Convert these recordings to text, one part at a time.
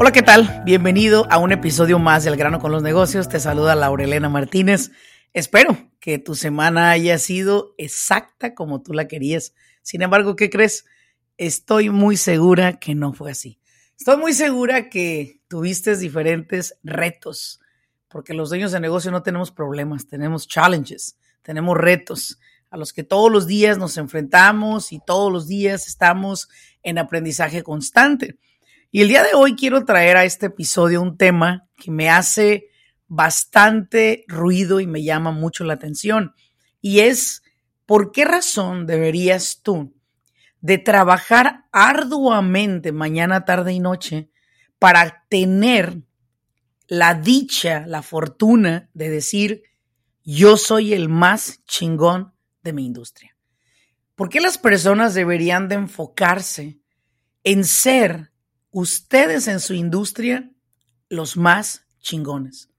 Hola, ¿qué tal? Bienvenido a un episodio más del Grano con los Negocios. Te saluda Laurelena Martínez. Espero que tu semana haya sido exacta como tú la querías. Sin embargo, ¿qué crees? Estoy muy segura que no fue así. Estoy muy segura que tuviste diferentes retos, porque los dueños de negocio no tenemos problemas, tenemos challenges, tenemos retos a los que todos los días nos enfrentamos y todos los días estamos en aprendizaje constante. Y el día de hoy quiero traer a este episodio un tema que me hace bastante ruido y me llama mucho la atención. Y es, ¿por qué razón deberías tú de trabajar arduamente mañana, tarde y noche para tener la dicha, la fortuna de decir, yo soy el más chingón de mi industria? ¿Por qué las personas deberían de enfocarse en ser ustedes en su industria los más chingones.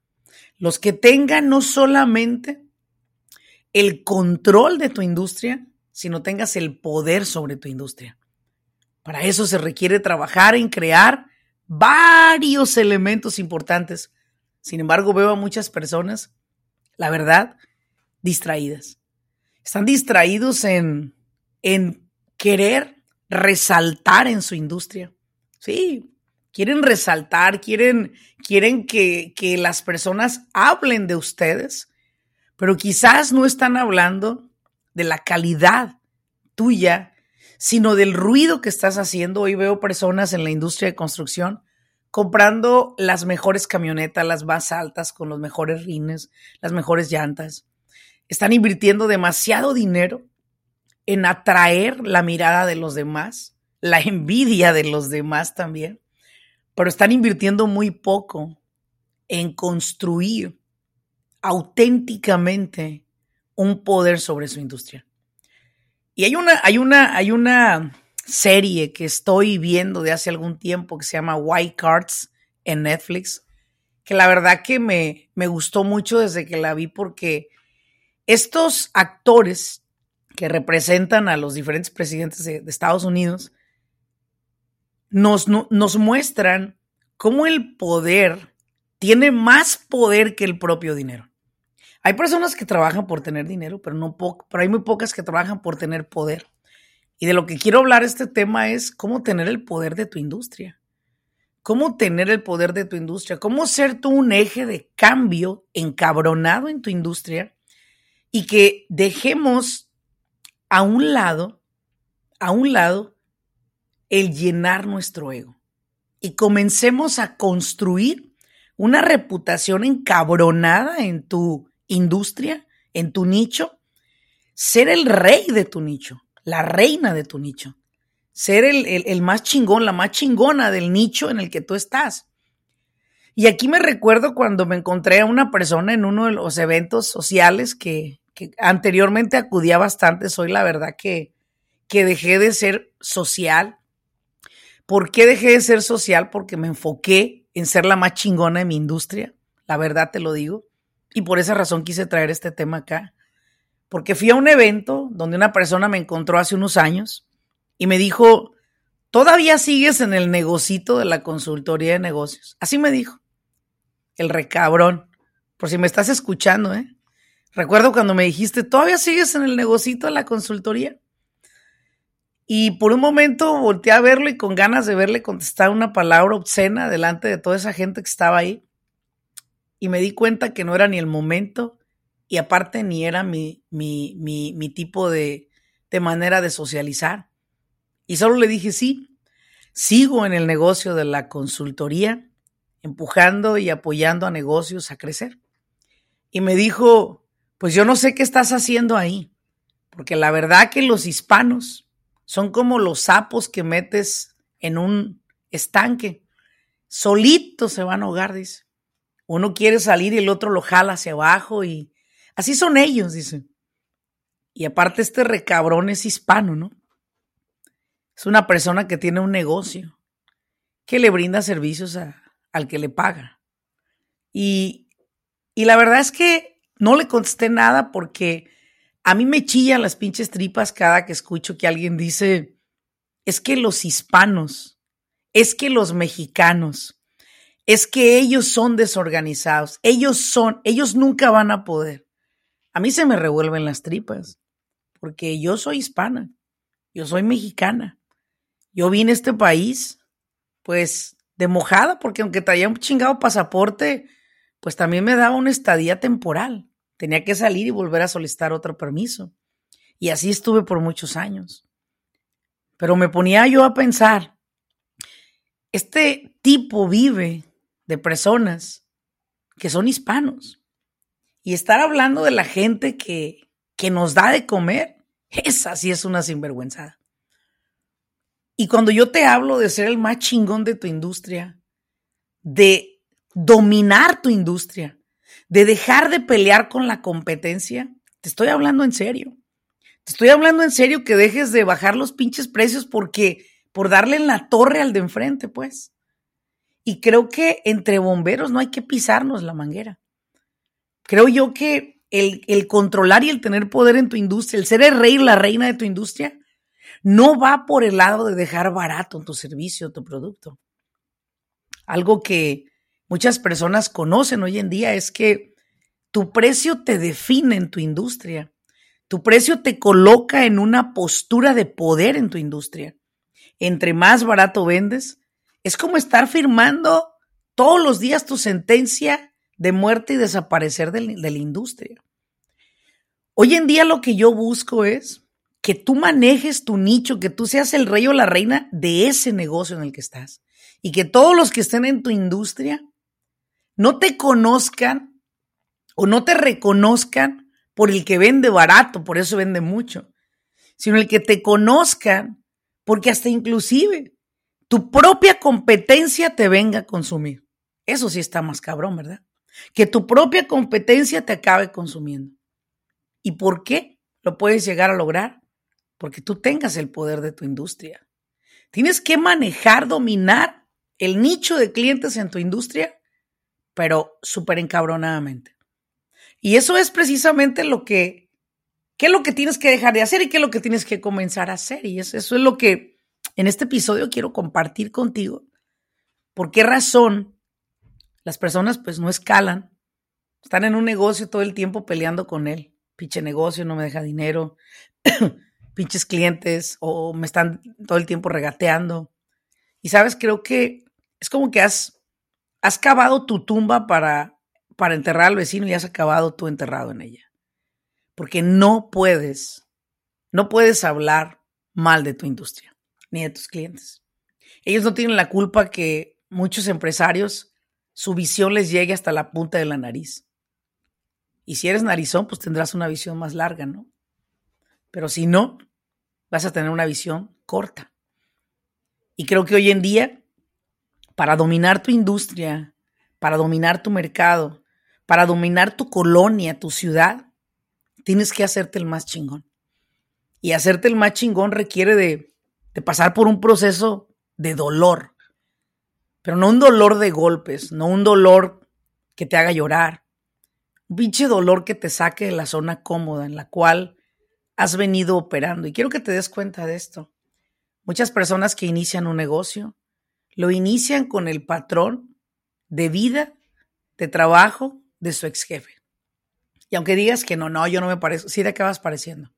Los que tengan no solamente el control de tu industria, sino tengas el poder sobre tu industria. Para eso se requiere trabajar en crear varios elementos importantes. Sin embargo, veo a muchas personas, la verdad, distraídas. Están distraídos en, en querer resaltar en su industria Sí, quieren resaltar, quieren, quieren que, que las personas hablen de ustedes, pero quizás no están hablando de la calidad tuya, sino del ruido que estás haciendo. Hoy veo personas en la industria de construcción comprando las mejores camionetas, las más altas, con los mejores rines, las mejores llantas. Están invirtiendo demasiado dinero en atraer la mirada de los demás la envidia de los demás también, pero están invirtiendo muy poco en construir auténticamente un poder sobre su industria. Y hay una, hay una, hay una serie que estoy viendo de hace algún tiempo que se llama White Cards en Netflix, que la verdad que me, me gustó mucho desde que la vi porque estos actores que representan a los diferentes presidentes de, de Estados Unidos nos, nos muestran cómo el poder tiene más poder que el propio dinero. Hay personas que trabajan por tener dinero, pero, no hay muy pocas que trabajan por tener poder. Y de lo que quiero hablar este tema es cómo tener el poder de tu industria. Cómo tener el poder de tu industria. Cómo ser tú un eje de cambio encabronado en tu industria y que dejemos a un lado, a un lado, el llenar nuestro ego y comencemos a construir una reputación encabronada en tu industria, en tu nicho, ser el rey de tu nicho, la reina de tu nicho, ser el, más chingón, la más chingona del nicho en el que tú estás. Y aquí me recuerdo cuando me encontré a una persona en uno de los eventos sociales que, que anteriormente acudía bastante, soy la verdad que, que dejé de ser social ¿Por qué dejé de ser social? Porque me enfoqué en ser la más chingona de mi industria. La verdad te lo digo. Y por esa razón quise traer este tema acá. Porque fui a un evento donde una persona me encontró hace unos años y me dijo, todavía sigues en el negocito de la consultoría de negocios. Así me dijo. El recabrón. Por si me estás escuchando, ¿eh? Recuerdo cuando me dijiste, ¿todavía sigues en el negocito de la consultoría? Y por un momento volteé a verlo y con ganas de verle contestar una palabra obscena delante de toda esa gente que estaba ahí. Y me di cuenta que no era ni el momento y aparte ni era mi, mi, mi, mi tipo de, de manera de socializar. Y solo le dije, sí, sigo en el negocio de la consultoría, empujando y apoyando a negocios a crecer. y me dijo, pues yo no sé qué estás haciendo ahí, porque la verdad que los hispanos son como los sapos que metes en un estanque, solitos se van a ahogar, dice. Uno quiere salir y el otro lo jala hacia abajo y así son ellos, dice. Y aparte este recabrón es hispano, ¿no? Es una persona que tiene un negocio, que le brinda servicios al que le paga. Y, y la verdad es que no le contesté nada porque a mí me chillan las pinches tripas cada que escucho que alguien dice, es que los hispanos, es que los mexicanos, es que ellos son desorganizados, ellos son, ellos nunca van a poder. A mí se me revuelven las tripas, porque yo soy hispana, yo soy mexicana. Yo vine a este país, pues, de mojada, porque aunque traía un chingado pasaporte, pues también me daba una estadía temporal. Tenía que salir y volver a solicitar otro permiso. Y así estuve por muchos años. Pero me ponía yo a pensar, este tipo vive de personas que son hispanos. Y estar hablando de la gente que, que nos da de comer, esa sí es una sinvergüenzada. Y cuando yo te hablo de ser el más chingón de tu industria, de dominar tu industria, de dejar de pelear con la competencia, te estoy hablando en serio. Te estoy hablando en serio que dejes de bajar los pinches precios porque por darle en la torre al de enfrente, pues. Y creo que entre bomberos no hay que pisarnos la manguera. Creo yo que el, controlar y el tener poder en tu industria, el ser el rey la reina de tu industria, no va por el lado de dejar barato tu servicio, tu producto. Algo que muchas personas conocen hoy en día es que tu precio te define en tu industria. Tu precio te coloca en una postura de poder en tu industria. Entre más barato vendes, es como estar firmando todos los días tu sentencia de muerte y desaparecer de, la industria. Hoy en día lo que yo busco es que tú manejes tu nicho, que tú seas el rey o la reina de ese negocio en el que estás. Y que todos los que estén en tu industria no te conozcan o no te reconozcan por el que vende barato, por eso vende mucho, sino el que te conozcan porque hasta inclusive tu propia competencia te venga a consumir. Eso sí está más cabrón, ¿verdad? Que tu propia competencia te acabe consumiendo. ¿Y por qué lo puedes llegar a lograr? Porque tú tengas el poder de tu industria. Tienes que manejar, dominar el nicho de clientes en tu industria pero súper encabronadamente. Y eso es precisamente lo que, qué es lo que tienes que dejar de hacer y qué es lo que tienes que comenzar a hacer. Y eso, eso es lo que en este episodio quiero compartir contigo. ¿Por qué razón las personas pues no escalan? Están en un negocio todo el tiempo peleando con él. Pinche negocio, no me deja dinero. Pinches clientes o me están todo el tiempo regateando. Y sabes, creo que es como que has has cavado tu tumba para, para enterrar al vecino y has acabado tú enterrado en ella. Porque no puedes, no puedes hablar mal de tu industria ni de tus clientes. Ellos no tienen la culpa que muchos empresarios, su visión les llegue hasta la punta de la nariz. Y si eres narizón, pues tendrás una visión más larga, ¿no? Pero si no, vas a tener una visión corta. Y creo que hoy en día para dominar tu industria, para dominar tu mercado, para dominar tu colonia, tu ciudad, tienes que hacerte el más chingón. Y hacerte el más chingón requiere de, pasar por un proceso de dolor, pero no un dolor de golpes, no un dolor que te haga llorar, un pinche dolor que te saque de la zona cómoda en la cual has venido operando. Y quiero que te des cuenta de esto. Muchas personas que inician un negocio lo inician con el patrón de vida, de trabajo de su ex jefe. Y aunque digas que no, no, yo no me parezco, sí te acabas pareciendo.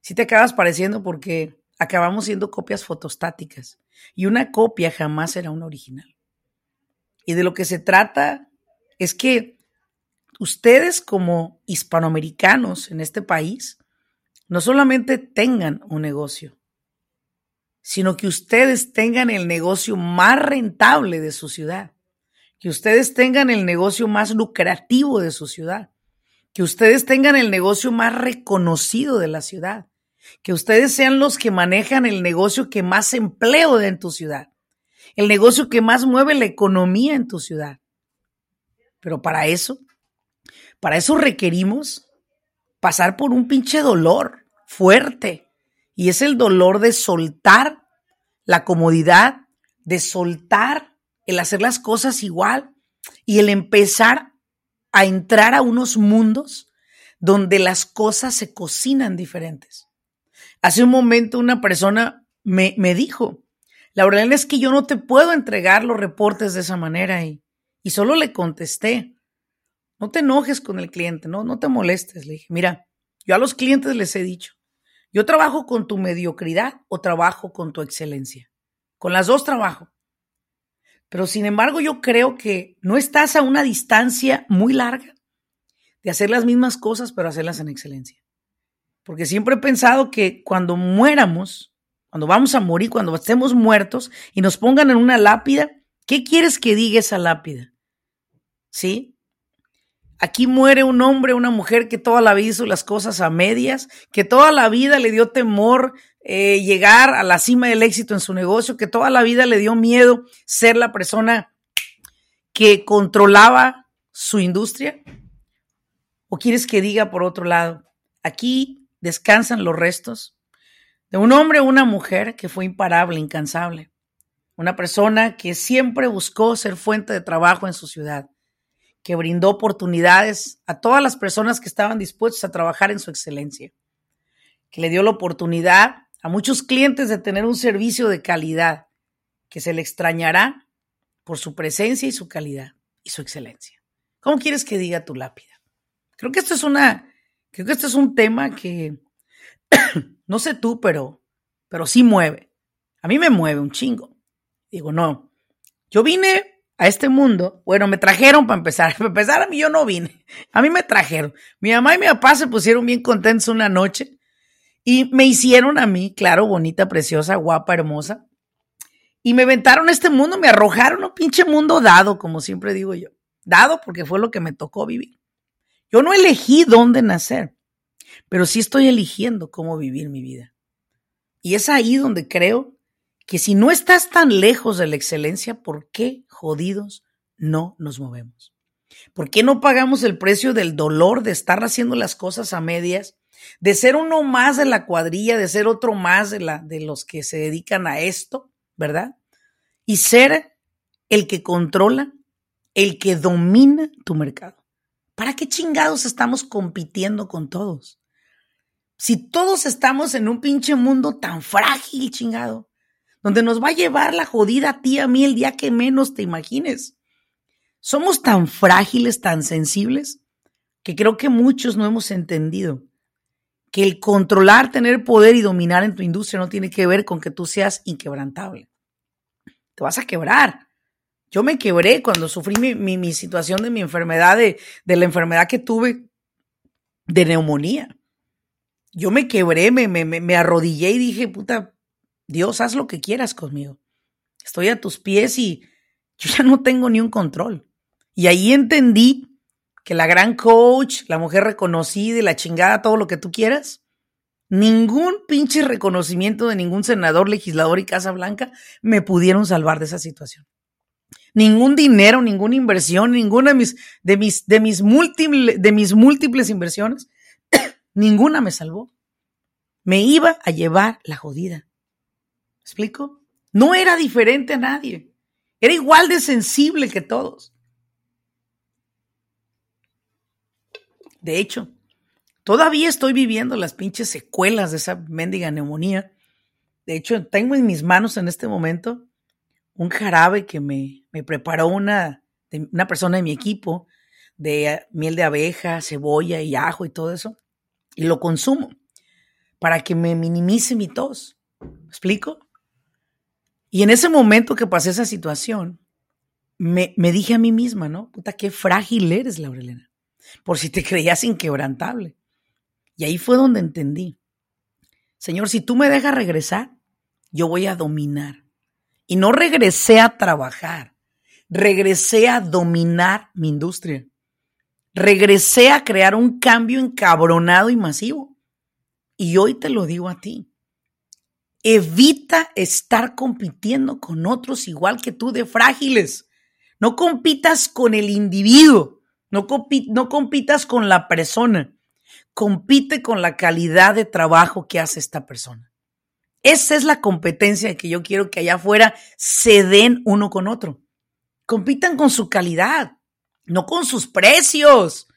Sí te acabas pareciendo porque acabamos siendo copias fotostáticas. Y una copia jamás será una original. Y de lo que se trata es que ustedes como hispanoamericanos en este país no solamente tengan un negocio, sino que ustedes tengan el negocio más rentable de su ciudad, que ustedes tengan el negocio más lucrativo de su ciudad, que ustedes tengan el negocio más reconocido de la ciudad, que ustedes sean los que manejan el negocio que más empleo da en tu ciudad, el negocio que más mueve la economía en tu ciudad. Pero para eso, para eso requerimos pasar por un pinche dolor fuerte. Y es el dolor de soltar la comodidad, de soltar el hacer las cosas igual y el empezar a entrar a unos mundos donde las cosas se cocinan diferentes. Hace un momento una persona me, me dijo, la verdad es que yo no te puedo entregar los reportes de esa manera y, y solo le contesté, no te enojes con el cliente, no, no te molestes. Le dije, mira, yo a los clientes les he dicho, yo trabajo con tu mediocridad o trabajo con tu excelencia. Con las dos trabajo. Pero sin embargo yo creo que no estás a una distancia muy larga de hacer las mismas cosas, pero hacerlas en excelencia. Porque siempre he pensado que cuando muéramos, cuando vamos a morir, cuando estemos muertos y nos pongan en una lápida, ¿qué quieres que diga esa lápida? ¿Sí? Aquí muere un hombre, una mujer que toda la vida hizo las cosas a medias, que toda la vida le dio temor eh, llegar a la cima del éxito en su negocio, que toda la vida le dio miedo ser la persona que controlaba su industria. ¿O quieres que diga por otro lado? Aquí descansan los restos de un hombre o una mujer que fue imparable, incansable. Una persona que siempre buscó ser fuente de trabajo en su ciudad que brindó oportunidades a todas las personas que estaban dispuestos a trabajar en su excelencia, que le dio la oportunidad a muchos clientes de tener un servicio de calidad, que se le extrañará por su presencia y su calidad y su excelencia. ¿Cómo quieres que diga tu lápida? Creo que esto es una, creo que esto es un tema que no sé tú, pero, pero sí mueve. A mí me mueve un chingo. Digo, no, yo vine a este mundo, bueno, me trajeron para empezar. Para empezar, a mí yo no vine. A mí me trajeron. Mi mamá y mi papá se pusieron bien contentos una noche y me hicieron a mí, claro, bonita, preciosa, guapa, hermosa. Y me ventaron a este mundo, me arrojaron un pinche mundo dado, como siempre digo yo. Dado porque fue lo que me tocó vivir. Yo no elegí dónde nacer, pero sí estoy eligiendo cómo vivir mi vida. Y es ahí donde creo que si no estás tan lejos de la excelencia, ¿por qué jodidos no nos movemos? ¿Por qué no pagamos el precio del dolor de estar haciendo las cosas a medias, de ser uno más de la cuadrilla, de ser otro más de, los que se dedican a esto, ¿verdad? Y ser el que controla, el que domina tu mercado. ¿Para qué chingados estamos compitiendo con todos? Si todos estamos en un pinche mundo tan frágil, chingado, donde nos va a llevar la jodida a ti a mí el día que menos te imagines. Somos tan frágiles, tan sensibles, que creo que muchos no hemos entendido que el controlar, tener poder y dominar en tu industria no tiene que ver con que tú seas inquebrantable. Te vas a quebrar. Yo me quebré cuando sufrí mi, situación de mi enfermedad, de, la enfermedad que tuve de neumonía. Yo me quebré, me, me arrodillé y dije, puta, Dios, haz lo que quieras conmigo. Estoy a tus pies y yo ya no tengo ni un control. Y ahí entendí que la gran coach, la mujer reconocida y la chingada, todo lo que tú quieras, ningún pinche reconocimiento de ningún senador, legislador y Casa Blanca me pudieron salvar de esa situación. Ningún dinero, ninguna inversión, ninguna de mis, de mis, de mis, múltiples, de mis múltiples inversiones, ninguna me salvó. Me iba a llevar la jodida explico? No era diferente a nadie. Era igual de sensible que todos. De hecho, todavía estoy viviendo las pinches secuelas de esa mendiga neumonía. De hecho, tengo en mis manos en este momento un jarabe que me, me preparó una, una persona de mi equipo de miel de abeja, cebolla y ajo y todo eso. Y lo consumo para que me minimice mi tos. ¿Me explico? Y en ese momento que pasé esa situación, me, dije a mí misma, ¿no? Puta, qué frágil eres, Laurelena. Por si te creías inquebrantable. Y ahí fue donde entendí. Señor, si tú me dejas regresar, yo voy a dominar. Y no regresé a trabajar, regresé a dominar mi industria. regresé a crear un cambio encabronado y masivo. Y hoy te lo digo a ti. Evita estar compitiendo con otros igual que tú de frágiles. No compitas con el individuo, no, no compitas con la persona, compite con la calidad de trabajo que hace esta persona. Esa es la competencia que yo quiero que allá afuera se den uno con otro. Compitan con su calidad, no con sus precios.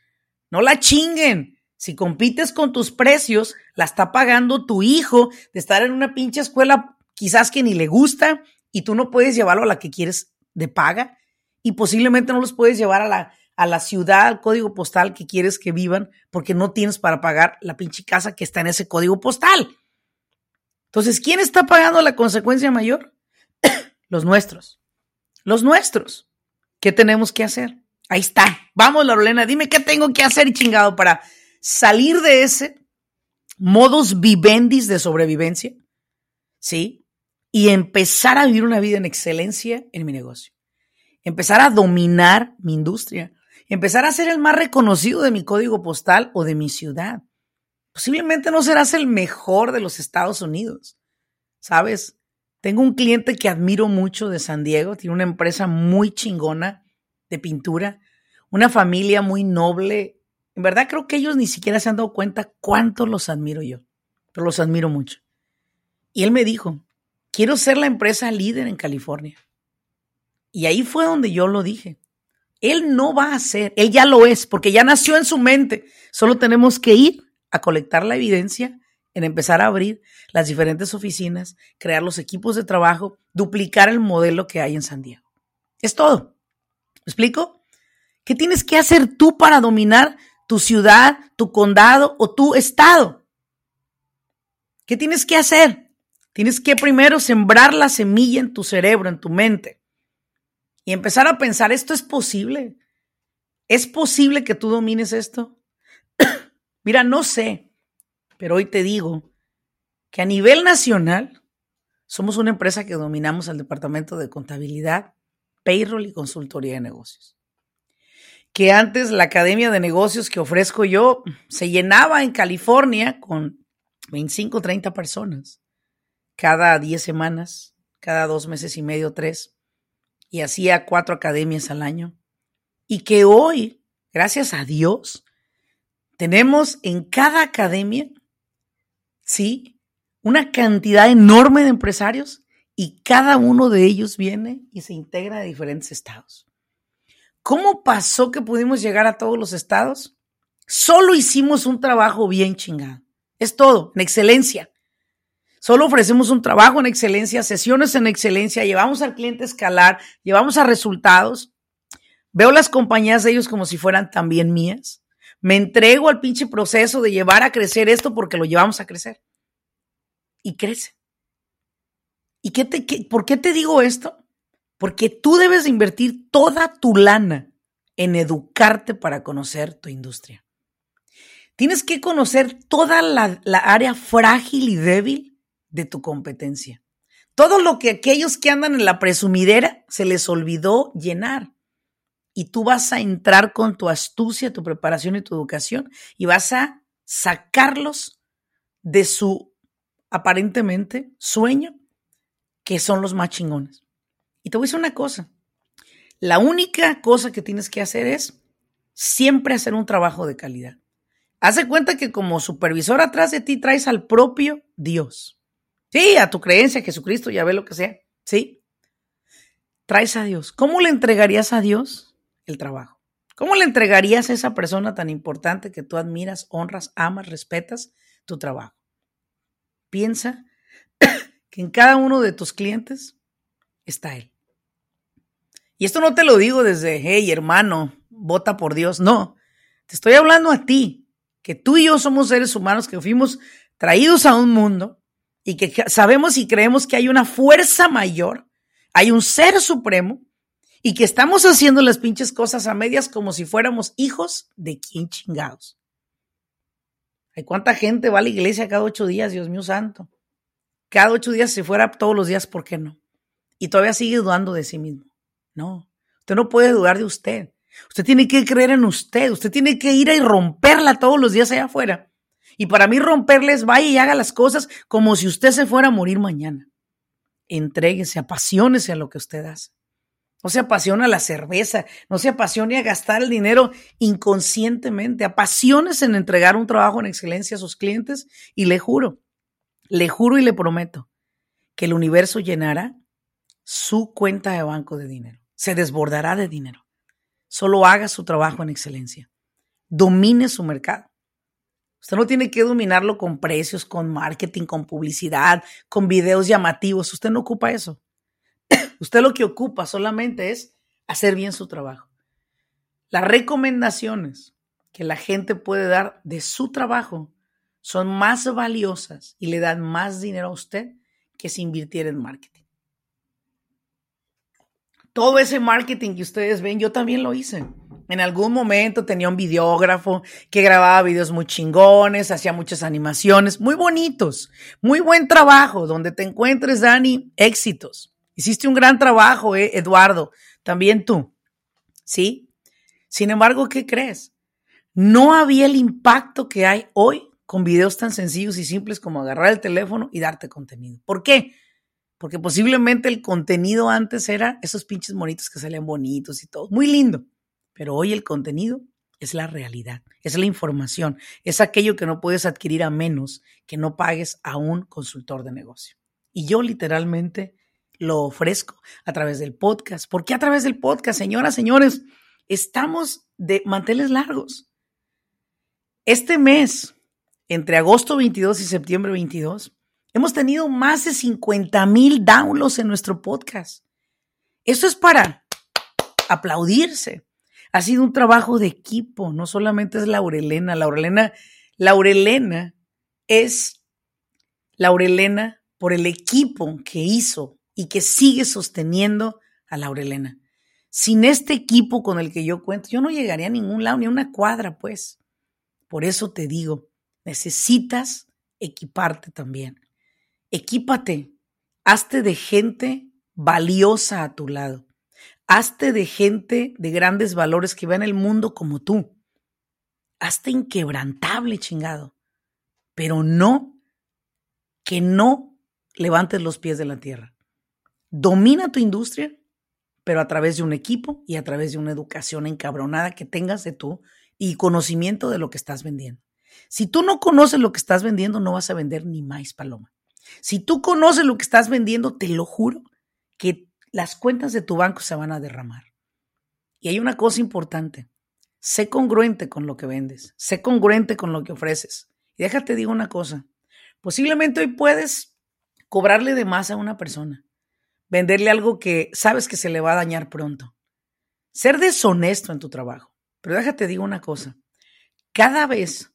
No la chinguen. Si compites con tus precios, la está pagando tu hijo de estar en una pinche escuela quizás que ni le gusta y tú no puedes llevarlo a la que quieres de paga y posiblemente no los puedes llevar a la, a la ciudad, al código postal que quieres que vivan porque no tienes para pagar la pinche casa que está en ese código postal. Entonces, ¿quién está pagando la consecuencia mayor? los nuestros. Los nuestros. ¿Qué tenemos que hacer? Ahí está. Vamos, Lorena, dime qué tengo que hacer, chingado, para salir de ese modus vivendis de sobrevivencia, ¿sí? Y empezar a vivir una vida en excelencia en mi negocio. Empezar a dominar mi industria. Empezar a ser el más reconocido de mi código postal o de mi ciudad. Posiblemente no serás el mejor de los Estados Unidos. ¿Sabes? Tengo un cliente que admiro mucho de San Diego. Tiene una empresa muy chingona de pintura, una familia muy noble. En verdad creo que ellos ni siquiera se han dado cuenta cuánto los admiro yo, pero los admiro mucho. Y él me dijo, quiero ser la empresa líder en California. Y ahí fue donde yo lo dije. Él no va a ser, él ya lo es, porque ya nació en su mente. Solo tenemos que ir a colectar la evidencia, en empezar a abrir las diferentes oficinas, crear los equipos de trabajo, duplicar el modelo que hay en San Diego. Es todo. ¿Me explico? ¿Qué tienes que hacer tú para dominar tu ciudad, tu condado o tu estado? ¿Qué tienes que hacer? Tienes que primero sembrar la semilla en tu cerebro, en tu mente, y empezar a pensar, ¿esto es posible? ¿Es posible que tú domines esto? Mira, no sé, pero hoy te digo que a nivel nacional somos una empresa que dominamos el departamento de contabilidad, payroll y consultoría de negocios. Que antes la academia de negocios que ofrezco yo se llenaba en California con 25, 30 personas cada 10 semanas, cada dos meses y medio, tres, y hacía cuatro academias al año. Y que hoy, gracias a Dios, tenemos en cada academia, sí, una cantidad enorme de empresarios y cada uno de ellos viene y se integra de diferentes estados. ¿Cómo pasó que pudimos llegar a todos los estados? Solo hicimos un trabajo bien chingado. Es todo, en excelencia. Solo ofrecemos un trabajo en excelencia, sesiones en excelencia, llevamos al cliente a escalar, llevamos a resultados. Veo las compañías de ellos como si fueran también mías. Me entrego al pinche proceso de llevar a crecer esto porque lo llevamos a crecer. Y crece. ¿Y qué te, por qué te digo esto? Porque tú debes invertir toda tu lana en educarte para conocer tu industria. Tienes que conocer toda la, área frágil y débil de tu competencia. Todo lo que aquellos que andan en la presumidera se les olvidó llenar. Y tú vas a entrar con tu astucia, tu preparación y tu educación y vas a sacarlos de su aparentemente sueño que son los más chingones. Y te voy a decir una cosa. La única cosa que tienes que hacer es siempre hacer un trabajo de calidad. Haz cuenta que como supervisor atrás de ti traes al propio Dios. Sí, a tu creencia, Jesucristo, ya ve lo que sea. Sí. Traes a Dios. ¿Cómo le entregarías a Dios el trabajo? ¿Cómo le entregarías a esa persona tan importante que tú admiras, honras, amas, respetas tu trabajo? Piensa que en cada uno de tus clientes está Él. Y esto no te lo digo desde, hey hermano, vota por Dios. No, te estoy hablando a ti, que tú y yo somos seres humanos que fuimos traídos a un mundo y que sabemos y creemos que hay una fuerza mayor, hay un ser supremo y que estamos haciendo las pinches cosas a medias como si fuéramos hijos de quién chingados. ¿Hay cuánta gente va a la iglesia cada ocho días, Dios mío santo? cada ocho días, si fuera todos los días, ¿por qué no? Y todavía sigue dudando de sí mismo. No, usted no puede dudar de usted. Usted tiene que creer en usted. Usted tiene que ir y romperla todos los días allá afuera. Y para mí romperles, vaya y haga las cosas como si usted se fuera a morir mañana. Entréguese, apasionese a lo que usted hace. No se apasiona a la cerveza, no se apasione a gastar el dinero inconscientemente. Apasiones en entregar un trabajo en excelencia a sus clientes y le juro, le juro y le prometo que el universo llenará su cuenta de banco de dinero. Se desbordará de dinero. Solo haga su trabajo en excelencia. Domine su mercado. Usted no tiene que dominarlo con precios, con marketing, con publicidad, con videos llamativos. Usted no ocupa eso. Usted lo que ocupa solamente es hacer bien su trabajo. Las recomendaciones que la gente puede dar de su trabajo son más valiosas y le dan más dinero a usted que si invirtiera en marketing. Todo ese marketing que ustedes ven, yo también lo hice. En algún momento tenía un videógrafo que grababa videos muy chingones, hacía muchas animaciones, muy bonitos, muy buen trabajo. Donde te encuentres, Dani, éxitos. Hiciste un gran trabajo, eh, Eduardo. También tú. ¿Sí? Sin embargo, ¿qué crees? No había el impacto que hay hoy con videos tan sencillos y simples como agarrar el teléfono y darte contenido. ¿Por qué? Porque posiblemente el contenido antes era esos pinches monitos que salían bonitos y todo. Muy lindo. Pero hoy el contenido es la realidad, es la información, es aquello que no puedes adquirir a menos que no pagues a un consultor de negocio. Y yo literalmente lo ofrezco a través del podcast. ¿Por qué a través del podcast, señoras, señores? Estamos de manteles largos. Este mes, entre agosto 22 y septiembre 22, hemos tenido más de 50 mil downloads en nuestro podcast. Esto es para aplaudirse ha sido un trabajo de equipo, no solamente es Laurelena. Laurelena, Laurelena es Laurelena por el equipo que hizo y que sigue sosteniendo a Laurelena. Sin este equipo con el que yo cuento, yo no llegaría a ningún lado, ni a una cuadra, pues. Por eso te digo, necesitas equiparte también. Equípate, hazte de gente valiosa a tu lado. Hazte de gente de grandes valores que vean el mundo como tú. Hazte inquebrantable, chingado. Pero no que no levantes los pies de la tierra. Domina tu industria, pero a través de un equipo y a través de una educación encabronada que tengas de tú y conocimiento de lo que estás vendiendo. Si tú no conoces lo que estás vendiendo, no vas a vender ni más paloma. Si tú conoces lo que estás vendiendo, te lo juro que las cuentas de tu banco se van a derramar. Y hay una cosa importante, sé congruente con lo que vendes, sé congruente con lo que ofreces. Y déjate digo una cosa, posiblemente hoy puedes cobrarle de más a una persona, venderle algo que sabes que se le va a dañar pronto, ser deshonesto en tu trabajo. Pero déjate digo una cosa, cada vez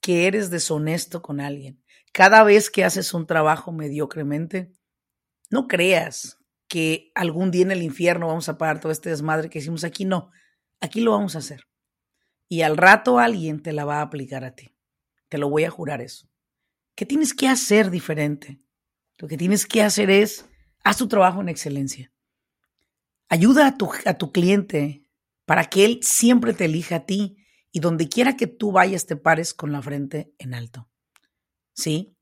que eres deshonesto con alguien, cada vez que haces un trabajo mediocremente, no creas que algún día en el infierno vamos a pagar todo este desmadre que hicimos aquí. No, aquí lo vamos a hacer. Y al rato alguien te la va a aplicar a ti. Te lo voy a jurar eso. ¿Qué tienes que hacer diferente? Lo que tienes que hacer es, haz tu trabajo en excelencia. Ayuda a tu, a tu cliente para que él siempre te elija a ti y donde quiera que tú vayas te pares con la frente en alto. ¿Sí?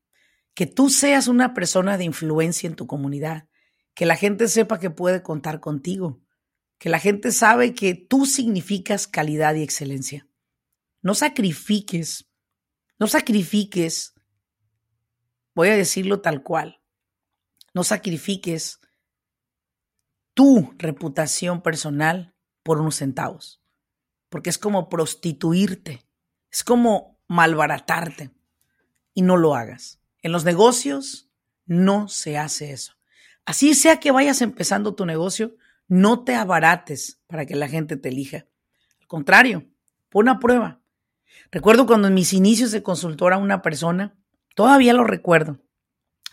Que tú seas una persona de influencia en tu comunidad que la gente sepa que puede contar contigo, que la gente sabe que tú significas calidad y excelencia. No sacrifiques, no sacrifiques, voy a decirlo tal cual, no sacrifiques tu reputación personal por unos centavos, porque es como prostituirte, es como malbaratarte y no lo hagas. En los negocios no se hace eso. Así sea que vayas empezando tu negocio, no te abarates para que la gente te elija. Al contrario, pon a prueba. Recuerdo cuando en mis inicios de consultora una persona, todavía lo recuerdo,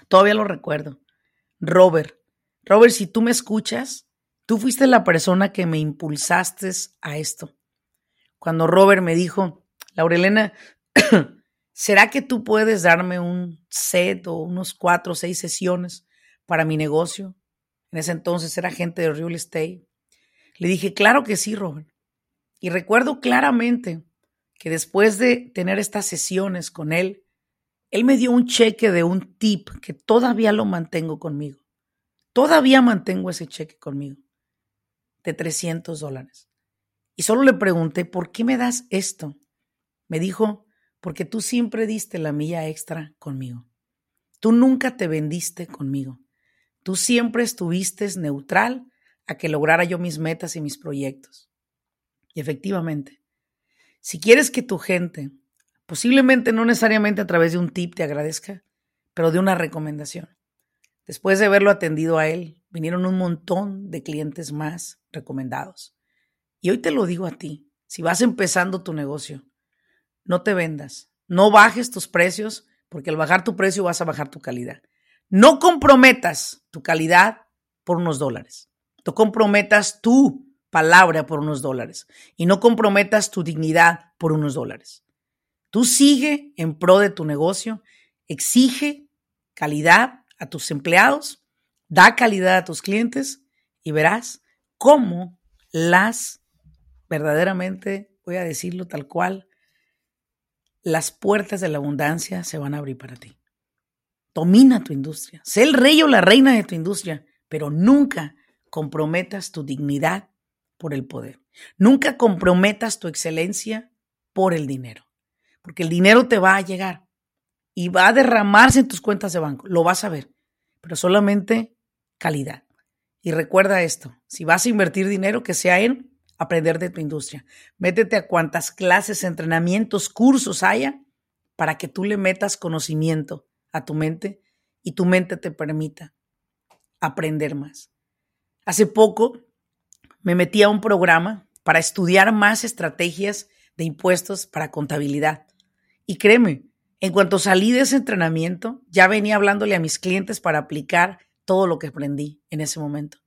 todavía lo recuerdo. Robert, Robert, si tú me escuchas, tú fuiste la persona que me impulsaste a esto. Cuando Robert me dijo, Laurelena, ¿será que tú puedes darme un set o unos cuatro o seis sesiones para mi negocio. En ese entonces era gente de real estate. Le dije, claro que sí, Robert. Y recuerdo claramente que después de tener estas sesiones con él, él me dio un cheque de un tip que todavía lo mantengo conmigo. Todavía mantengo ese cheque conmigo de 300 dólares. Y solo le pregunté, ¿por qué me das esto? Me dijo, porque tú siempre diste la milla extra conmigo. Tú nunca te vendiste conmigo. Tú siempre estuviste neutral a que lograra yo mis metas y mis proyectos. Y efectivamente, si quieres que tu gente, posiblemente no necesariamente a través de un tip te agradezca, pero de una recomendación. Después de haberlo atendido a él, vinieron un montón de clientes más recomendados. Y hoy te lo digo a ti, si vas empezando tu negocio, no te vendas, no bajes tus precios, porque al bajar tu precio vas a bajar tu calidad. No comprometas tu calidad por unos dólares. No comprometas tu palabra por unos dólares y no comprometas tu dignidad por unos dólares. Tú sigue en pro de tu negocio, exige calidad a tus empleados, da calidad a tus clientes y verás cómo las verdaderamente, voy a decirlo tal cual, las puertas de la abundancia se van a abrir para ti. Domina tu industria, sé el rey o la reina de tu industria, pero nunca comprometas tu dignidad por el poder. Nunca comprometas tu excelencia por el dinero, porque el dinero te va a llegar y va a derramarse en tus cuentas de banco, lo vas a ver, pero solamente calidad. Y recuerda esto, si vas a invertir dinero, que sea en aprender de tu industria. Métete a cuantas clases, entrenamientos, cursos haya para que tú le metas conocimiento a tu mente y tu mente te permita aprender más. Hace poco me metí a un programa para estudiar más estrategias de impuestos para contabilidad. Y créeme, en cuanto salí de ese entrenamiento, ya venía hablándole a mis clientes para aplicar todo lo que aprendí en ese momento.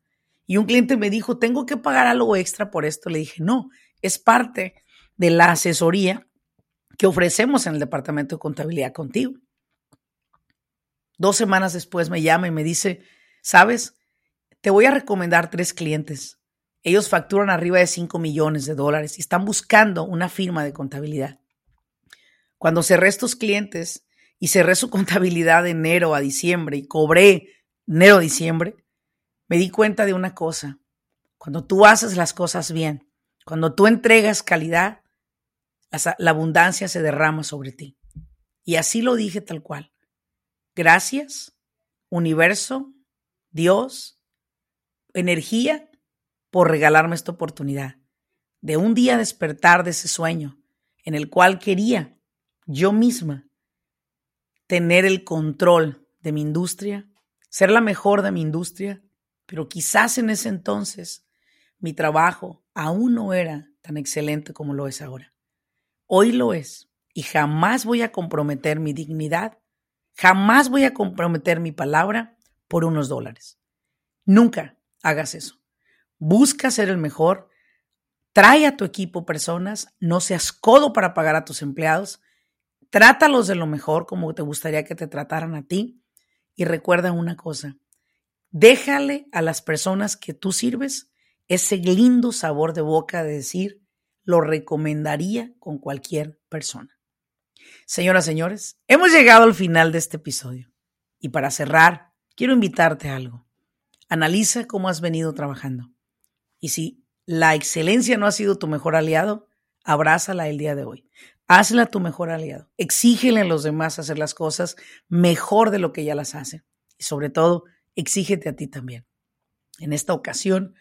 Y un cliente me dijo, tengo que pagar algo extra por esto. Le dije, no, es parte de la asesoría que ofrecemos en el departamento de contabilidad contigo. Dos semanas después me llama y me dice, sabes, te voy a recomendar tres clientes. Ellos facturan arriba de 5 millones de dólares y están buscando una firma de contabilidad. Cuando cerré estos clientes y cerré su contabilidad de enero a diciembre y cobré enero a diciembre, me di cuenta de una cosa. Cuando tú haces las cosas bien, cuando tú entregas calidad, la abundancia se derrama sobre ti. Y así lo dije tal cual. Gracias, universo, Dios, energía por regalarme esta oportunidad de un día despertar de ese sueño en el cual quería yo misma tener el control de mi industria, ser la mejor de mi industria, pero quizás en ese entonces mi trabajo aún no era tan excelente como lo es ahora. Hoy lo es y jamás voy a comprometer mi dignidad, jamás voy a comprometer mi palabra por unos dólares. Nunca hagas eso. Busca ser el mejor, trae a tu equipo personas, no seas codo para pagar a tus empleados, trátalos de lo mejor como te gustaría que te trataran a ti y recuerda una cosa, déjale a las personas que tú sirves ese lindo sabor de boca de decir, lo recomendaría con cualquier persona. Señoras, señores, hemos llegado al final de este episodio. Y para cerrar, quiero invitarte a algo. Analiza cómo has venido trabajando. Y si la excelencia no ha sido tu mejor aliado, abrázala el día de hoy. Hazla tu mejor aliado. Exígele a los demás hacer las cosas mejor de lo que ya las hacen. Y sobre todo, exígete a ti también. En esta ocasión,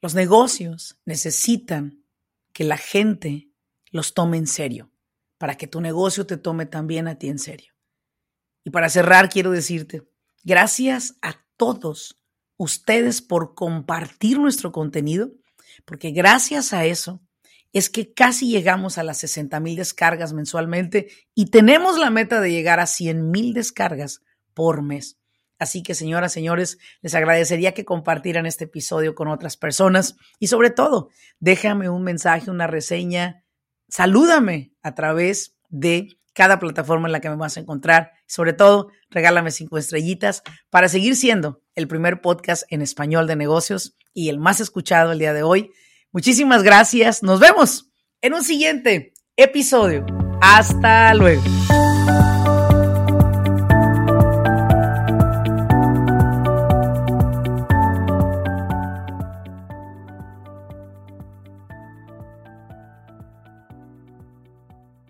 los negocios necesitan que la gente los tome en serio, para que tu negocio te tome también a ti en serio. Y para cerrar, quiero decirte, gracias a todos ustedes por compartir nuestro contenido, porque gracias a eso es que casi llegamos a las 60 mil descargas mensualmente y tenemos la meta de llegar a 100 mil descargas por mes. Así que, señoras, señores, les agradecería que compartieran este episodio con otras personas y sobre todo, déjame un mensaje, una reseña, salúdame a través de cada plataforma en la que me vas a encontrar. Sobre todo, regálame cinco estrellitas para seguir siendo el primer podcast en español de negocios y el más escuchado el día de hoy. Muchísimas gracias. Nos vemos en un siguiente episodio. Hasta luego.